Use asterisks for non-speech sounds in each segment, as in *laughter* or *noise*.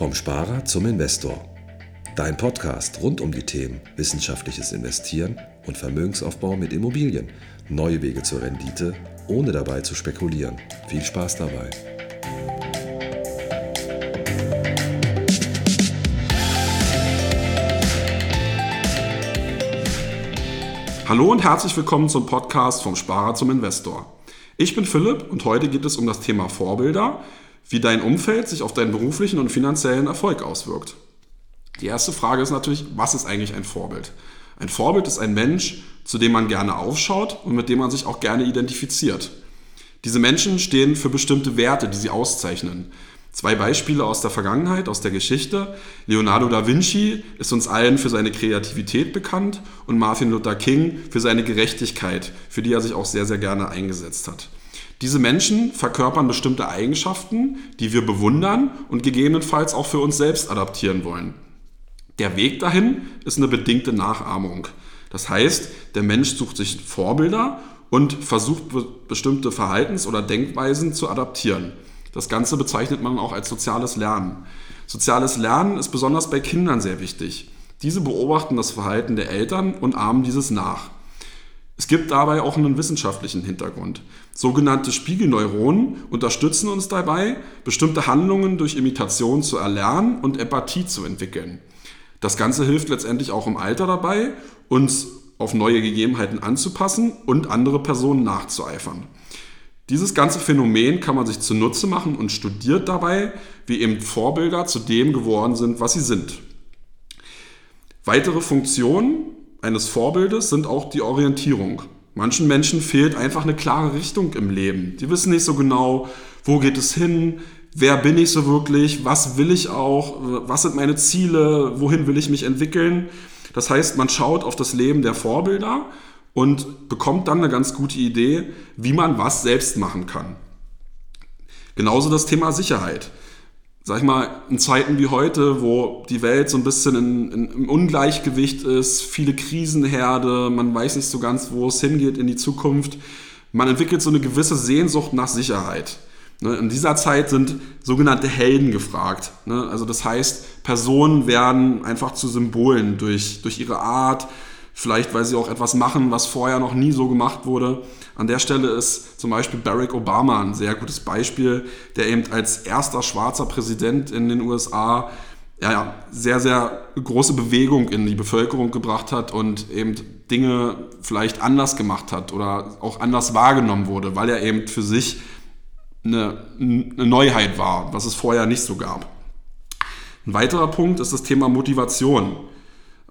Vom Sparer zum Investor. Dein Podcast rund um die Themen wissenschaftliches Investieren und Vermögensaufbau mit Immobilien. Neue Wege zur Rendite, ohne dabei zu spekulieren. Viel Spaß dabei. Hallo und herzlich willkommen zum Podcast vom Sparer zum Investor. Ich bin Philipp und heute geht es um das Thema Vorbilder, wie dein Umfeld sich auf deinen beruflichen und finanziellen Erfolg auswirkt. Die erste Frage ist natürlich, was ist eigentlich ein Vorbild? Ein Vorbild ist ein Mensch, zu dem man gerne aufschaut und mit dem man sich auch gerne identifiziert. Diese Menschen stehen für bestimmte Werte, die sie auszeichnen. Zwei Beispiele aus der Vergangenheit, aus der Geschichte. Leonardo da Vinci ist uns allen für seine Kreativität bekannt und Martin Luther King für seine Gerechtigkeit, für die er sich auch sehr, sehr gerne eingesetzt hat. Diese Menschen verkörpern bestimmte Eigenschaften, die wir bewundern und gegebenenfalls auch für uns selbst adaptieren wollen. Der Weg dahin ist eine bedingte Nachahmung. Das heißt, der Mensch sucht sich Vorbilder und versucht bestimmte Verhaltens- oder Denkweisen zu adaptieren. Das Ganze bezeichnet man auch als soziales Lernen. Soziales Lernen ist besonders bei Kindern sehr wichtig. Diese beobachten das Verhalten der Eltern und ahmen dieses nach. Gibt dabei auch einen wissenschaftlichen Hintergrund. Sogenannte Spiegelneuronen unterstützen uns dabei, bestimmte Handlungen durch Imitation zu erlernen und Empathie zu entwickeln. Das Ganze hilft letztendlich auch im Alter dabei, uns auf neue Gegebenheiten anzupassen und andere Personen nachzueifern. Dieses ganze Phänomen kann man sich zunutze machen und studiert dabei, wie eben Vorbilder zu dem geworden sind, was sie sind. Weitere Funktionen eines Vorbildes sind auch die Orientierung. Manchen Menschen fehlt einfach eine klare Richtung im Leben. Die wissen nicht so genau, wo geht es hin, wer bin ich so wirklich, was will ich auch, was sind meine Ziele, wohin will ich mich entwickeln. Das heißt, man schaut auf das Leben der Vorbilder und bekommt dann eine ganz gute Idee, wie man was selbst machen kann. Genauso das Thema Sicherheit sag ich mal, in Zeiten wie heute, wo die Welt so ein bisschen in, in, im Ungleichgewicht ist, viele Krisenherde, man weiß nicht so ganz, wo es hingeht in die Zukunft, man entwickelt so eine gewisse Sehnsucht nach Sicherheit. Ne, in dieser Zeit sind sogenannte Helden gefragt. Ne, also das heißt, Personen werden einfach zu Symbolen durch, durch ihre Art, vielleicht weil sie auch etwas machen, was vorher noch nie so gemacht wurde. An der Stelle ist zum Beispiel Barack Obama ein sehr gutes Beispiel, der eben als erster schwarzer Präsident in den USA ja, ja, sehr, sehr große Bewegung in die Bevölkerung gebracht hat und eben Dinge vielleicht anders gemacht hat oder auch anders wahrgenommen wurde, weil er eben für sich eine, eine Neuheit war, was es vorher nicht so gab. Ein weiterer Punkt ist das Thema Motivation.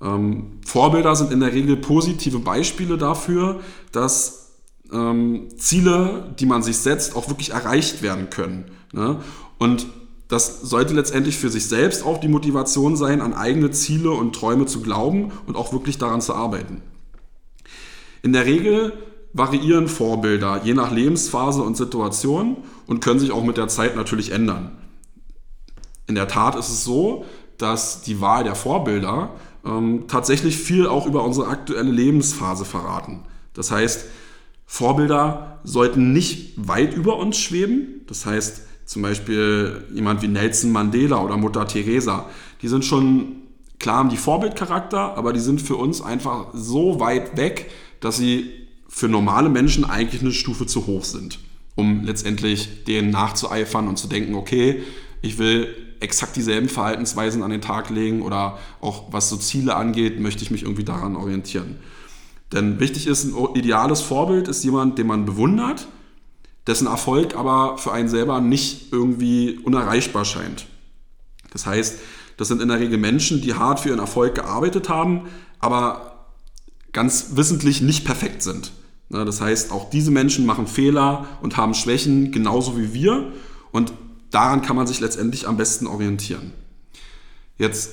Ähm, Vorbilder sind in der Regel positive Beispiele dafür, dass ähm, Ziele, die man sich setzt, auch wirklich erreicht werden können. Ne? Und das sollte letztendlich für sich selbst auch die Motivation sein, an eigene Ziele und Träume zu glauben und auch wirklich daran zu arbeiten. In der Regel variieren Vorbilder je nach Lebensphase und Situation und können sich auch mit der Zeit natürlich ändern. In der Tat ist es so, dass die Wahl der Vorbilder ähm, tatsächlich viel auch über unsere aktuelle Lebensphase verraten. Das heißt, Vorbilder sollten nicht weit über uns schweben. Das heißt, zum Beispiel jemand wie Nelson Mandela oder Mutter Teresa, die sind schon, klar haben die Vorbildcharakter, aber die sind für uns einfach so weit weg, dass sie für normale Menschen eigentlich eine Stufe zu hoch sind, um letztendlich denen nachzueifern und zu denken, okay, ich will exakt dieselben Verhaltensweisen an den Tag legen oder auch was so Ziele angeht, möchte ich mich irgendwie daran orientieren. Denn wichtig ist, ein ideales Vorbild ist jemand, den man bewundert, dessen Erfolg aber für einen selber nicht irgendwie unerreichbar scheint. Das heißt, das sind in der Regel Menschen, die hart für ihren Erfolg gearbeitet haben, aber ganz wissentlich nicht perfekt sind. Das heißt, auch diese Menschen machen Fehler und haben Schwächen, genauso wie wir. Und daran kann man sich letztendlich am besten orientieren. Jetzt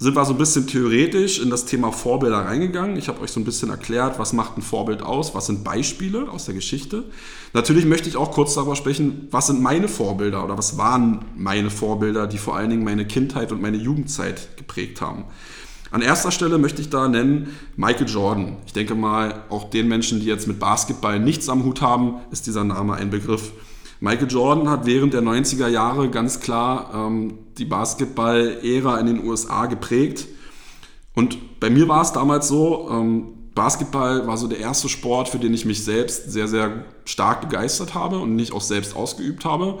sind wir so ein bisschen theoretisch in das Thema Vorbilder reingegangen. Ich habe euch so ein bisschen erklärt, was macht ein Vorbild aus, was sind Beispiele aus der Geschichte. Natürlich möchte ich auch kurz darüber sprechen, was sind meine Vorbilder oder was waren meine Vorbilder, die vor allen Dingen meine Kindheit und meine Jugendzeit geprägt haben. An erster Stelle möchte ich da nennen Michael Jordan. Ich denke mal, auch den Menschen, die jetzt mit Basketball nichts am Hut haben, ist dieser Name ein Begriff. Michael Jordan hat während der 90er Jahre ganz klar ähm, die Basketball-Ära in den USA geprägt. Und bei mir war es damals so, ähm, Basketball war so der erste Sport, für den ich mich selbst sehr, sehr stark begeistert habe und nicht auch selbst ausgeübt habe.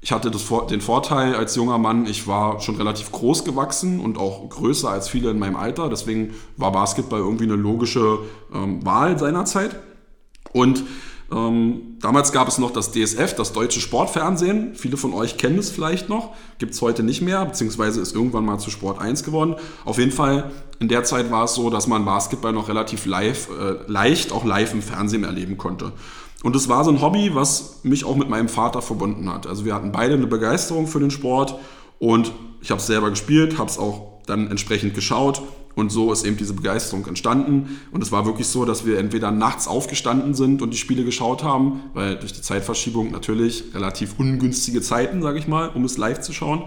Ich hatte das, den Vorteil als junger Mann, ich war schon relativ groß gewachsen und auch größer als viele in meinem Alter. Deswegen war Basketball irgendwie eine logische ähm, Wahl seinerzeit. Und ähm, damals gab es noch das DSF, das Deutsche Sportfernsehen. Viele von euch kennen es vielleicht noch. Gibt es heute nicht mehr, beziehungsweise ist irgendwann mal zu Sport 1 geworden. Auf jeden Fall, in der Zeit war es so, dass man Basketball noch relativ live, äh, leicht auch live im Fernsehen erleben konnte. Und es war so ein Hobby, was mich auch mit meinem Vater verbunden hat. Also wir hatten beide eine Begeisterung für den Sport und ich habe es selber gespielt, habe es auch dann entsprechend geschaut und so ist eben diese Begeisterung entstanden. Und es war wirklich so, dass wir entweder nachts aufgestanden sind und die Spiele geschaut haben, weil durch die Zeitverschiebung natürlich relativ ungünstige Zeiten, sage ich mal, um es live zu schauen.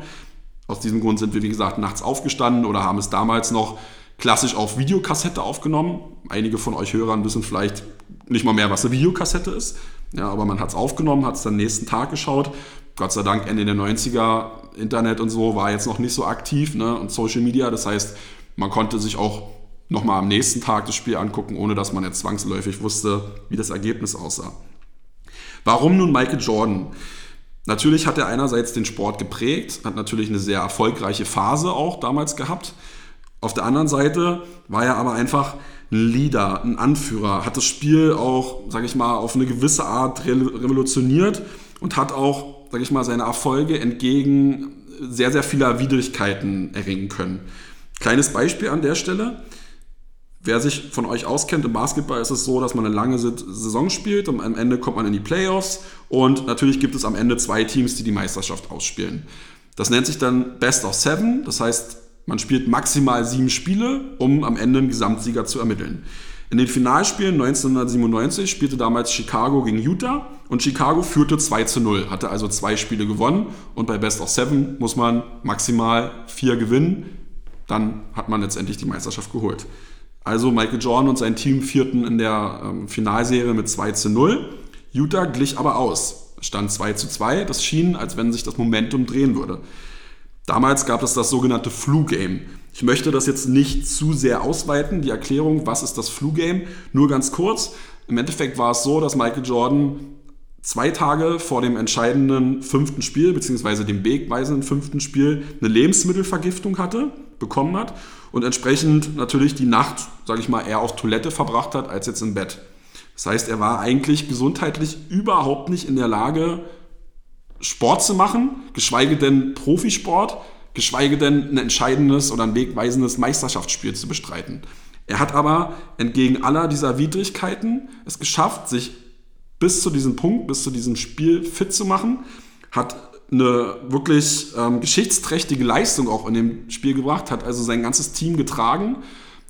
Aus diesem Grund sind wir, wie gesagt, nachts aufgestanden oder haben es damals noch klassisch auf Videokassette aufgenommen. Einige von euch Hörern wissen vielleicht nicht mal mehr, was eine Videokassette ist. Ja, aber man hat es aufgenommen, hat es dann nächsten Tag geschaut. Gott sei Dank Ende der 90er, Internet und so war jetzt noch nicht so aktiv ne, und Social Media. Das heißt, man konnte sich auch nochmal am nächsten Tag das Spiel angucken, ohne dass man jetzt zwangsläufig wusste, wie das Ergebnis aussah. Warum nun Michael Jordan? Natürlich hat er einerseits den Sport geprägt, hat natürlich eine sehr erfolgreiche Phase auch damals gehabt. Auf der anderen Seite war er aber einfach ein Leader, ein Anführer, hat das Spiel auch, sage ich mal, auf eine gewisse Art revolutioniert und hat auch, sage ich mal, seine Erfolge entgegen sehr, sehr vieler Widrigkeiten erringen können. Kleines Beispiel an der Stelle. Wer sich von euch auskennt, im Basketball ist es so, dass man eine lange Saison spielt und am Ende kommt man in die Playoffs und natürlich gibt es am Ende zwei Teams, die die Meisterschaft ausspielen. Das nennt sich dann Best of Seven, das heißt, man spielt maximal sieben Spiele, um am Ende einen Gesamtsieger zu ermitteln. In den Finalspielen 1997 spielte damals Chicago gegen Utah und Chicago führte 2 zu 0, hatte also zwei Spiele gewonnen und bei Best of Seven muss man maximal vier gewinnen dann hat man letztendlich die Meisterschaft geholt. Also Michael Jordan und sein Team vierten in der ähm, Finalserie mit 2 zu 0. Utah glich aber aus. Stand 2 zu 2. Das schien, als wenn sich das Momentum drehen würde. Damals gab es das sogenannte Flu-Game. Ich möchte das jetzt nicht zu sehr ausweiten, die Erklärung, was ist das Flu-Game. Nur ganz kurz. Im Endeffekt war es so, dass Michael Jordan zwei Tage vor dem entscheidenden fünften Spiel, beziehungsweise dem wegweisenden fünften Spiel, eine Lebensmittelvergiftung hatte bekommen hat und entsprechend natürlich die Nacht, sage ich mal, eher auf Toilette verbracht hat als jetzt im Bett. Das heißt, er war eigentlich gesundheitlich überhaupt nicht in der Lage, Sport zu machen, geschweige denn Profisport, geschweige denn ein entscheidendes oder ein wegweisendes Meisterschaftsspiel zu bestreiten. Er hat aber entgegen aller dieser Widrigkeiten es geschafft, sich bis zu diesem Punkt, bis zu diesem Spiel fit zu machen, hat eine wirklich ähm, geschichtsträchtige Leistung auch in dem Spiel gebracht, hat also sein ganzes Team getragen,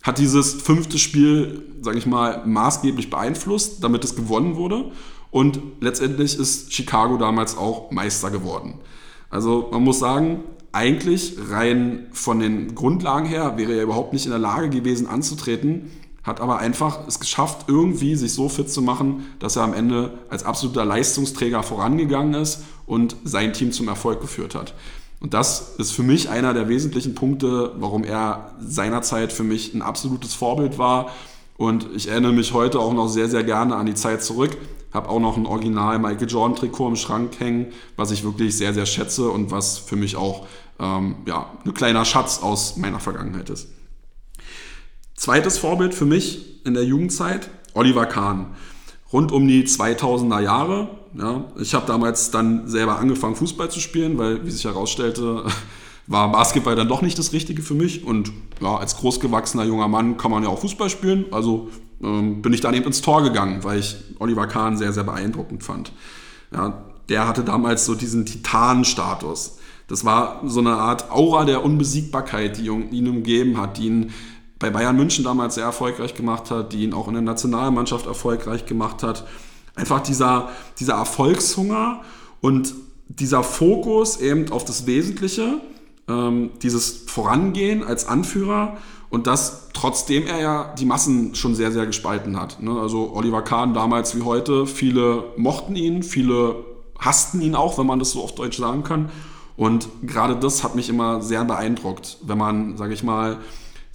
hat dieses fünfte Spiel, sage ich mal, maßgeblich beeinflusst, damit es gewonnen wurde. Und letztendlich ist Chicago damals auch Meister geworden. Also man muss sagen, eigentlich rein von den Grundlagen her wäre er überhaupt nicht in der Lage gewesen anzutreten, hat aber einfach es geschafft, irgendwie sich so fit zu machen, dass er am Ende als absoluter Leistungsträger vorangegangen ist und sein Team zum Erfolg geführt hat. Und das ist für mich einer der wesentlichen Punkte, warum er seinerzeit für mich ein absolutes Vorbild war. Und ich erinnere mich heute auch noch sehr, sehr gerne an die Zeit zurück. Habe auch noch ein Original Michael Jordan Trikot im Schrank hängen, was ich wirklich sehr, sehr schätze und was für mich auch ähm, ja, ein kleiner Schatz aus meiner Vergangenheit ist. Zweites Vorbild für mich in der Jugendzeit, Oliver Kahn. Rund um die 2000er Jahre. Ja, ich habe damals dann selber angefangen, Fußball zu spielen, weil, wie sich herausstellte, *laughs* war Basketball dann doch nicht das Richtige für mich. Und ja, als großgewachsener junger Mann kann man ja auch Fußball spielen. Also ähm, bin ich dann eben ins Tor gegangen, weil ich Oliver Kahn sehr, sehr beeindruckend fand. Ja, der hatte damals so diesen Titanenstatus. Das war so eine Art Aura der Unbesiegbarkeit, die ihn umgeben hat, die ihn bei Bayern München damals sehr erfolgreich gemacht hat, die ihn auch in der Nationalmannschaft erfolgreich gemacht hat. Einfach dieser, dieser Erfolgshunger und dieser Fokus eben auf das Wesentliche, ähm, dieses Vorangehen als Anführer und das trotzdem er ja die Massen schon sehr, sehr gespalten hat. Ne? Also Oliver Kahn damals wie heute, viele mochten ihn, viele hassten ihn auch, wenn man das so auf Deutsch sagen kann. Und gerade das hat mich immer sehr beeindruckt, wenn man, sage ich mal,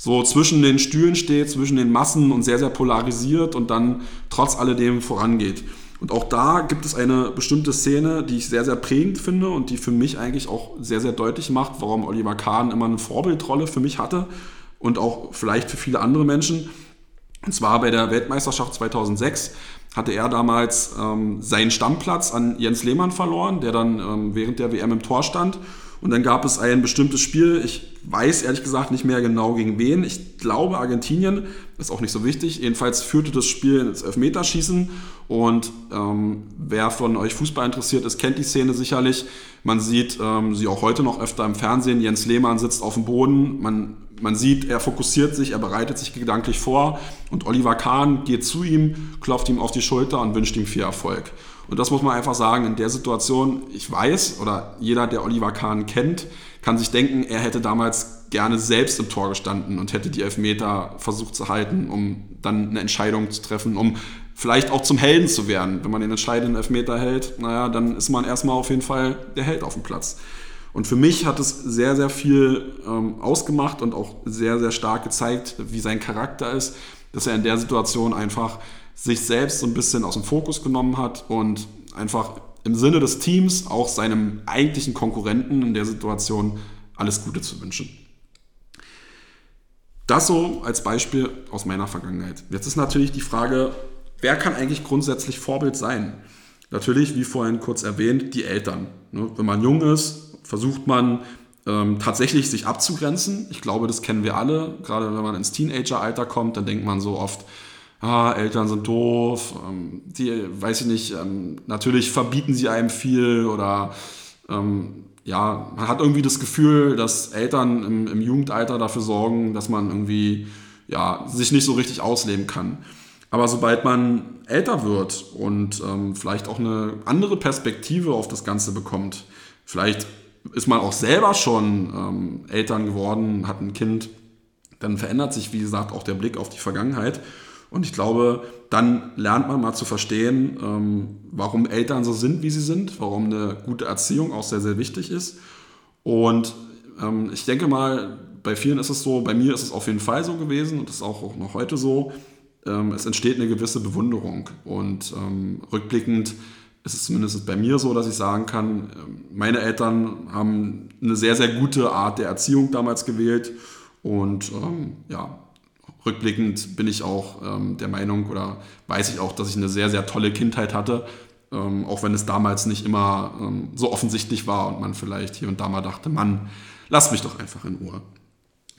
so zwischen den Stühlen steht, zwischen den Massen und sehr, sehr polarisiert und dann trotz alledem vorangeht. Und auch da gibt es eine bestimmte Szene, die ich sehr, sehr prägend finde und die für mich eigentlich auch sehr, sehr deutlich macht, warum Oliver Kahn immer eine Vorbildrolle für mich hatte und auch vielleicht für viele andere Menschen. Und zwar bei der Weltmeisterschaft 2006 hatte er damals ähm, seinen Stammplatz an Jens Lehmann verloren, der dann ähm, während der WM im Tor stand. Und dann gab es ein bestimmtes Spiel, ich weiß ehrlich gesagt nicht mehr genau gegen wen. Ich glaube Argentinien, ist auch nicht so wichtig. Jedenfalls führte das Spiel ins Elfmeterschießen. Und ähm, wer von euch Fußball interessiert ist, kennt die Szene sicherlich. Man sieht ähm, sie auch heute noch öfter im Fernsehen. Jens Lehmann sitzt auf dem Boden. Man, man sieht, er fokussiert sich, er bereitet sich gedanklich vor. Und Oliver Kahn geht zu ihm, klopft ihm auf die Schulter und wünscht ihm viel Erfolg. Und das muss man einfach sagen, in der Situation, ich weiß, oder jeder, der Oliver Kahn kennt, kann sich denken, er hätte damals gerne selbst im Tor gestanden und hätte die Elfmeter versucht zu halten, um dann eine Entscheidung zu treffen, um vielleicht auch zum Helden zu werden. Wenn man den entscheidenden Elfmeter hält, naja, dann ist man erstmal auf jeden Fall der Held auf dem Platz. Und für mich hat es sehr, sehr viel ähm, ausgemacht und auch sehr, sehr stark gezeigt, wie sein Charakter ist, dass er in der Situation einfach sich selbst so ein bisschen aus dem Fokus genommen hat und einfach im Sinne des Teams auch seinem eigentlichen Konkurrenten in der Situation alles Gute zu wünschen. Das so als Beispiel aus meiner Vergangenheit. Jetzt ist natürlich die Frage, wer kann eigentlich grundsätzlich Vorbild sein? Natürlich, wie vorhin kurz erwähnt, die Eltern. Ne, wenn man jung ist, versucht man ähm, tatsächlich sich abzugrenzen. Ich glaube, das kennen wir alle. Gerade wenn man ins Teenageralter kommt, dann denkt man so oft, ah, Eltern sind doof, ähm, die, weiß ich nicht, ähm, natürlich verbieten sie einem viel oder ähm, ja, man hat irgendwie das Gefühl, dass Eltern im, im, Jugendalter dafür sorgen, dass man irgendwie ja, sich nicht so richtig ausleben kann. Aber sobald man älter wird und ähm, vielleicht auch eine andere Perspektive auf das Ganze bekommt, vielleicht ist man auch selber schon ähm, Eltern geworden, hat ein Kind, dann verändert sich, wie gesagt, auch der Blick auf die Vergangenheit. Und ich glaube, dann lernt man mal zu verstehen, ähm, warum Eltern so sind, wie sie sind, warum eine gute Erziehung auch sehr, sehr wichtig ist. Und ähm, ich denke mal, bei vielen ist es so, bei mir ist es auf jeden Fall so gewesen und ist auch noch heute so. Ähm, es entsteht eine gewisse Bewunderung. Und rückblickend ist es zumindest bei mir so, dass ich sagen kann, meine Eltern haben eine sehr, sehr gute Art der Erziehung damals gewählt. Und ja, rückblickend bin ich auch ähm, der Meinung oder weiß ich auch, dass ich eine sehr, sehr tolle Kindheit hatte, ähm, auch wenn es damals nicht immer ähm, so offensichtlich war und man vielleicht hier und da mal dachte, Mann, lass mich doch einfach in Ruhe.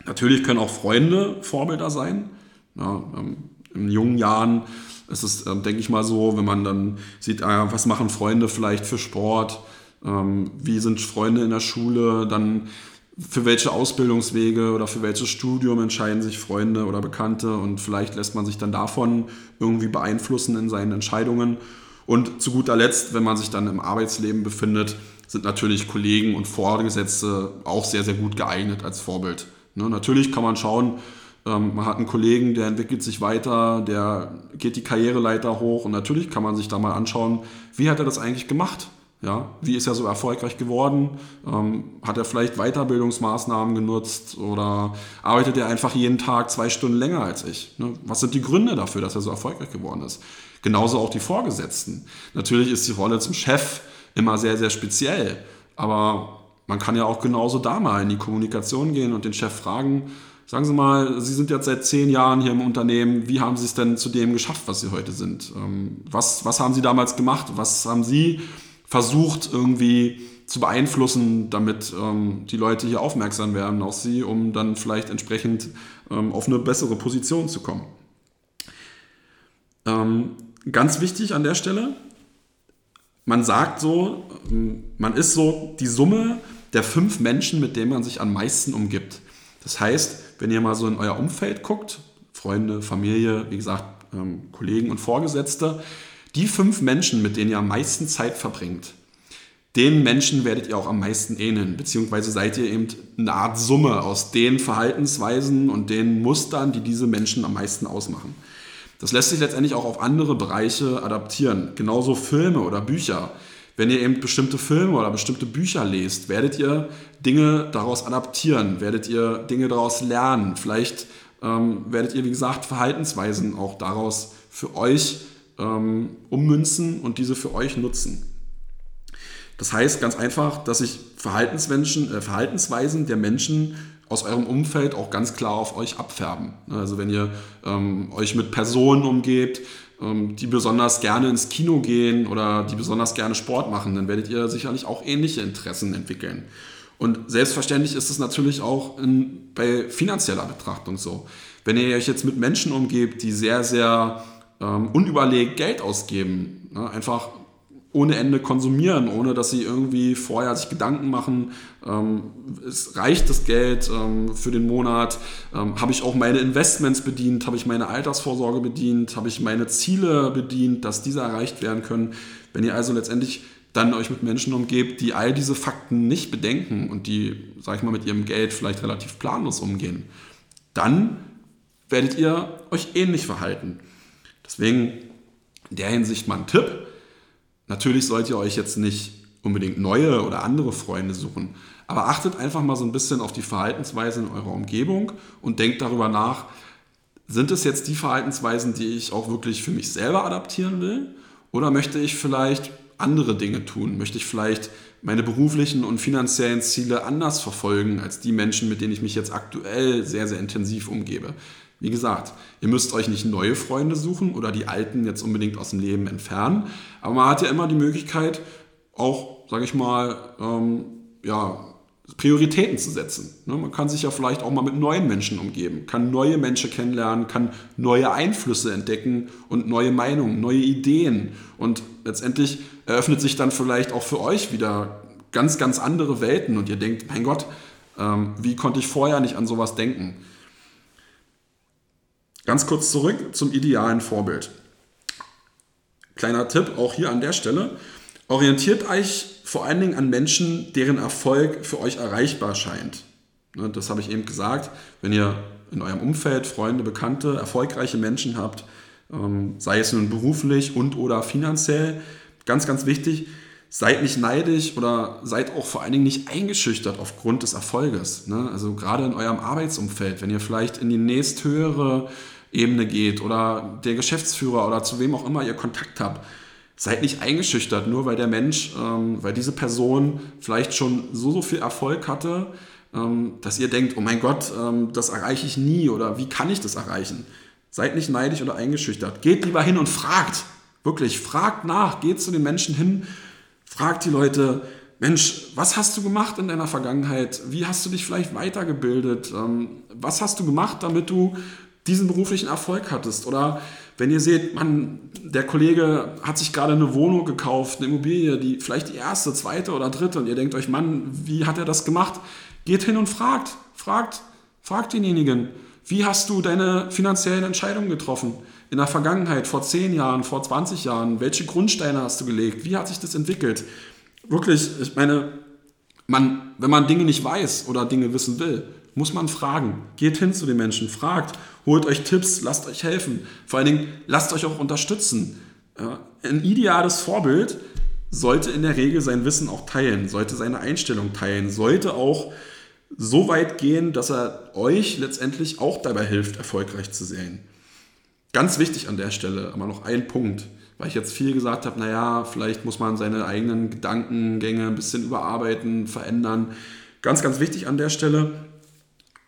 Natürlich können auch Freunde Vorbilder sein. Ja, ähm, in jungen Jahren ist es, ähm, denke ich mal so, wenn man dann sieht, ah, was machen Freunde vielleicht für Sport, ähm, wie sind Freunde in der Schule, dann für welche Ausbildungswege oder für welches Studium entscheiden sich Freunde oder Bekannte und vielleicht lässt man sich dann davon irgendwie beeinflussen in seinen Entscheidungen. Und zu guter Letzt, wenn man sich dann im Arbeitsleben befindet, sind natürlich Kollegen und Vorgesetzte auch sehr, sehr gut geeignet als Vorbild. Ne, natürlich kann man schauen, ähm, man hat einen Kollegen, der entwickelt sich weiter, der geht die Karriereleiter hoch und natürlich kann man sich da mal anschauen, wie hat er das eigentlich gemacht? Ja, wie ist er so erfolgreich geworden? Ähm, hat er vielleicht Weiterbildungsmaßnahmen genutzt oder arbeitet er einfach jeden Tag zwei Stunden länger als ich? Ne? Was sind die Gründe dafür, dass er so erfolgreich geworden ist? Genauso auch die Vorgesetzten. Natürlich ist die Rolle zum Chef immer sehr, sehr speziell, aber man kann ja auch genauso da mal in die Kommunikation gehen und den Chef fragen, Sagen Sie mal, Sie sind jetzt seit zehn Jahren hier im Unternehmen. Wie haben Sie es denn zu dem geschafft, was Sie heute sind? Ähm, was, was haben Sie damals gemacht? Was haben Sie versucht irgendwie zu beeinflussen, damit ähm, die Leute hier aufmerksam werden auf sie, um dann vielleicht entsprechend ähm, auf eine bessere Position zu kommen. Ähm, ganz wichtig an der Stelle, man sagt so, ähm, man ist so die Summe der fünf Menschen, mit denen man sich am meisten umgibt. Das heißt, wenn ihr mal so in euer Umfeld guckt, Freunde, Familie, wie gesagt, ähm, Kollegen und Vorgesetzte, die fünf Menschen, mit denen ihr am meisten Zeit verbringt, den Menschen werdet ihr auch am meisten ähneln, beziehungsweise seid ihr eben eine Art Summe aus den Verhaltensweisen und den Mustern, die diese Menschen am meisten ausmachen. Das lässt sich letztendlich auch auf andere Bereiche adaptieren. Genauso Filme oder Bücher. wenn ihr eben bestimmte Filme oder bestimmte Bücher lest, werdet ihr Dinge daraus adaptieren, werdet ihr Dinge daraus lernen. Vielleicht ähm, werdet ihr, wie gesagt, Verhaltensweisen auch daraus für euch ähm, ummünzen und diese für euch nutzen. Das heißt ganz einfach, dass sich äh, Verhaltensweisen der Menschen aus eurem Umfeld auch ganz klar auf euch abfärben. Also wenn ihr ähm, euch mit Personen umgebt, ähm, die besonders gerne ins Kino gehen oder die besonders gerne Sport machen, dann werdet ihr sicherlich auch ähnliche Interessen entwickeln. Und selbstverständlich ist es natürlich auch in, bei finanzieller Betrachtung so. Wenn ihr euch jetzt mit Menschen umgebt, die sehr, sehr ähm, unüberlegt Geld ausgeben, ne, einfach ohne Ende konsumieren, ohne dass sie irgendwie vorher sich Gedanken machen, ähm, es reicht das Geld ähm, für den Monat, ähm, habe ich auch meine Investments bedient, habe ich meine Altersvorsorge bedient, habe ich meine Ziele bedient, dass diese erreicht werden können. Wenn ihr also letztendlich dann euch mit Menschen umgebt, die all diese Fakten nicht bedenken und die, sag ich mal, mit ihrem Geld vielleicht relativ planlos umgehen, dann werdet ihr euch ähnlich verhalten. Deswegen in der Hinsicht mal ein Tipp Natürlich sollt ihr euch jetzt nicht unbedingt neue oder andere Freunde suchen, aber achtet einfach mal so ein bisschen auf die Verhaltensweise in eurer Umgebung und denkt darüber nach, sind es jetzt die Verhaltensweisen, die ich auch wirklich für mich selber adaptieren will? Oder möchte ich vielleicht andere Dinge tun? Möchte ich vielleicht meine beruflichen und finanziellen Ziele anders verfolgen als die Menschen, mit denen ich mich jetzt aktuell sehr, sehr intensiv umgebe? Wie gesagt, ihr müsst euch nicht neue Freunde suchen oder die alten jetzt unbedingt aus dem Leben entfernen, aber man hat ja immer die Möglichkeit, auch, sage ich mal, ähm, ja, Prioritäten zu setzen. Ne? Man kann sich ja vielleicht auch mal mit neuen Menschen umgeben, kann neue Menschen kennenlernen, kann neue Einflüsse entdecken und neue Meinungen, neue Ideen. Und letztendlich eröffnet sich dann vielleicht auch für euch wieder ganz, ganz andere Welten und ihr denkt, mein Gott, ähm, wie konnte ich vorher nicht an sowas denken? Ganz kurz zurück zum idealen Vorbild. Kleiner Tipp auch hier an der Stelle. Orientiert euch vor allen Dingen an Menschen, deren Erfolg für euch erreichbar scheint. Ne, das habe ich eben gesagt. Wenn ihr in eurem Umfeld Freunde, Bekannte, erfolgreiche Menschen habt, ähm, sei es nun beruflich und oder finanziell, ganz, ganz wichtig, seid nicht neidisch oder seid auch vor allen Dingen nicht eingeschüchtert aufgrund des Erfolges. Ne? Also gerade in eurem Arbeitsumfeld, wenn ihr vielleicht in die nächsthöhere Ebene geht oder der Geschäftsführer oder zu wem auch immer ihr Kontakt habt, seid nicht eingeschüchtert, nur weil der Mensch, ähm, weil diese Person vielleicht schon so, so viel Erfolg hatte, ähm, dass ihr denkt, oh mein Gott, ähm, das erreiche ich nie oder wie kann ich das erreichen? Seid nicht neidisch oder eingeschüchtert. Geht lieber hin und fragt. Wirklich, fragt nach. Geht zu den Menschen hin Frag die Leute, Mensch, was hast du gemacht in deiner Vergangenheit? Wie hast du dich vielleicht weitergebildet? Ähm, was hast du gemacht, damit du diesen beruflichen Erfolg hattest? Oder wenn ihr seht, man, der Kollege hat sich gerade eine Wohnung gekauft, eine Immobilie, die vielleicht die erste, zweite oder dritte, und ihr denkt euch, Mann, wie hat er das gemacht? Geht hin und fragt, fragt, fragt denjenigen, wie hast du deine finanziellen Entscheidungen getroffen? in der Vergangenheit, vor 10 Jahren, vor 20 Jahren? Welche Grundsteine hast du gelegt? Wie hat sich das entwickelt? Wirklich, ich meine, man, wenn man Dinge nicht weiß oder Dinge wissen will, muss man fragen. Geht hin zu den Menschen, fragt, holt euch Tipps, lasst euch helfen. Vor allen Dingen, lasst euch auch unterstützen. Ein ideales Vorbild sollte in der Regel sein Wissen auch teilen, sollte seine Einstellung teilen, sollte auch so weit gehen, dass er euch letztendlich auch dabei hilft, erfolgreich zu sein. Ganz wichtig an der Stelle, aber noch ein Punkt, weil ich jetzt viel gesagt habe, naja, vielleicht muss man seine eigenen Gedankengänge ein bisschen überarbeiten, verändern. Ganz, ganz wichtig an der Stelle,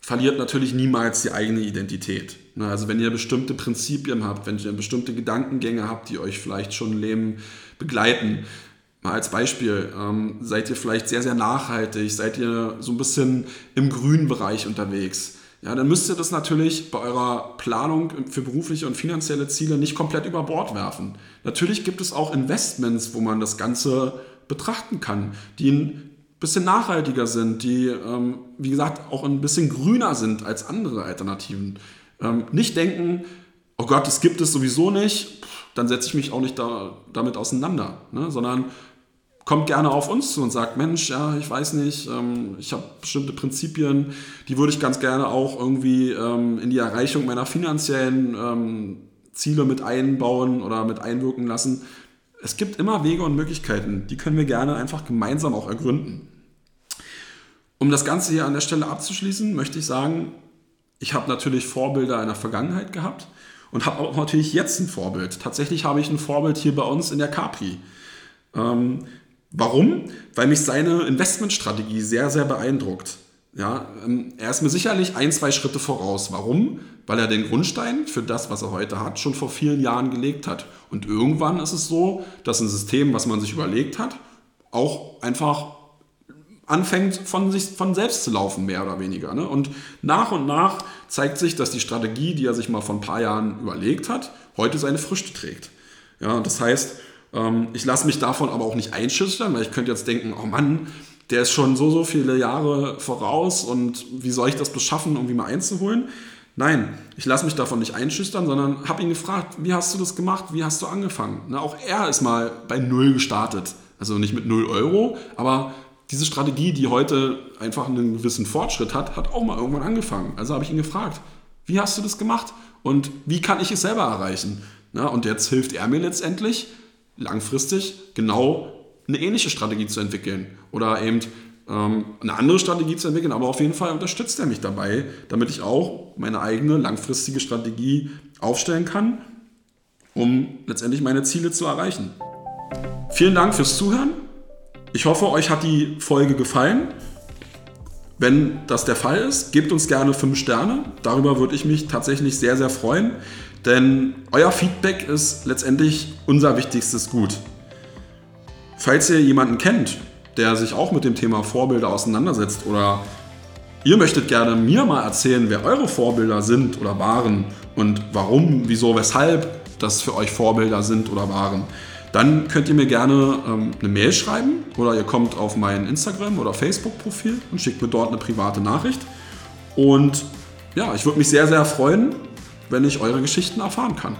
verliert natürlich niemals die eigene Identität. Ne, also wenn ihr bestimmte Prinzipien habt, wenn ihr bestimmte Gedankengänge habt, die euch vielleicht schon im Leben begleiten, mal als Beispiel, ähm, seid ihr vielleicht sehr, sehr nachhaltig, seid ihr so ein bisschen im grünen Bereich unterwegs, ja, dann müsst ihr das natürlich bei eurer Planung für berufliche und finanzielle Ziele nicht komplett über Bord werfen. Natürlich gibt es auch Investments, wo man das Ganze betrachten kann, die ein bisschen nachhaltiger sind, die, ähm, wie gesagt, auch ein bisschen grüner sind als andere Alternativen. Ähm, nicht denken, oh Gott, das gibt es sowieso nicht, dann setze ich mich auch nicht da, damit auseinander, ne? sondern kommt gerne auf uns zu und sagt, Mensch, ja, ich weiß nicht, ähm, ich habe bestimmte Prinzipien, die würde ich ganz gerne auch irgendwie ähm, in die Erreichung meiner finanziellen ähm, Ziele mit einbauen oder mit einwirken lassen. es gibt immer Wege und Möglichkeiten, die können wir gerne einfach gemeinsam auch ergründen. Um das Ganze hier an der Stelle abzuschließen, möchte ich sagen, ich habe natürlich Vorbilder in der Vergangenheit gehabt und habe auch natürlich jetzt ein Vorbild. Tatsächlich habe ich ein Vorbild hier bei uns in der Capri. Ähm, warum? Weil mich seine Investmentstrategie sehr, sehr beeindruckt. Ja, ähm, er ist mir sicherlich ein, zwei Schritte voraus. Warum? Weil er den Grundstein für das, was er heute hat, schon vor vielen Jahren gelegt hat. Und irgendwann ist es so, dass ein System, was man sich überlegt hat, auch einfach anfängt von sich von selbst zu laufen, mehr oder weniger. Ne? Und nach und nach zeigt sich, dass die Strategie, die er sich mal vor ein paar Jahren überlegt hat, heute seine Früchte trägt. Ja, das heißt, ähm, ich lasse mich davon aber auch nicht einschüchtern, weil ich könnte jetzt denken, oh Mann, der ist schon so, so viele Jahre voraus und wie soll ich das beschaffen, um ihn mal einzuholen? Nein, ich lasse mich davon nicht einschüchtern, sondern habe ihn gefragt, wie hast du das gemacht, wie hast du angefangen? Ne, auch er ist mal bei Null gestartet. Also nicht mit Null Euro, aber diese Strategie, die heute einfach einen gewissen Fortschritt hat, hat auch mal irgendwann angefangen. Also habe ich ihn gefragt, wie hast du das gemacht und wie kann ich es selber erreichen? Na, und jetzt hilft er mir letztendlich langfristig genau eine ähnliche Strategie zu entwickeln oder eben ähm, eine andere Strategie zu entwickeln, aber auf jeden Fall unterstützt er mich dabei, damit ich auch meine eigene langfristige Strategie aufstellen kann, um letztendlich meine Ziele zu erreichen. Vielen Dank fürs Zuhören. Ich hoffe, euch hat die Folge gefallen. Wenn das der Fall ist, gebt uns gerne 5 Sterne. Darüber würde ich mich tatsächlich sehr, sehr freuen, denn euer Feedback ist letztendlich unser wichtigstes Gut. Falls ihr jemanden kennt, der sich auch mit dem Thema Vorbilder auseinandersetzt oder ihr möchtet gerne mir mal erzählen, wer eure Vorbilder sind oder waren und warum, wieso, weshalb das für euch Vorbilder sind oder waren, dann könnt ihr mir gerne ähm, eine Mail schreiben oder ihr kommt auf mein Instagram- oder Facebook-Profil und schickt mir dort eine private Nachricht. Und ja, ich würde mich sehr, sehr freuen, wenn ich eure Geschichten erfahren kann.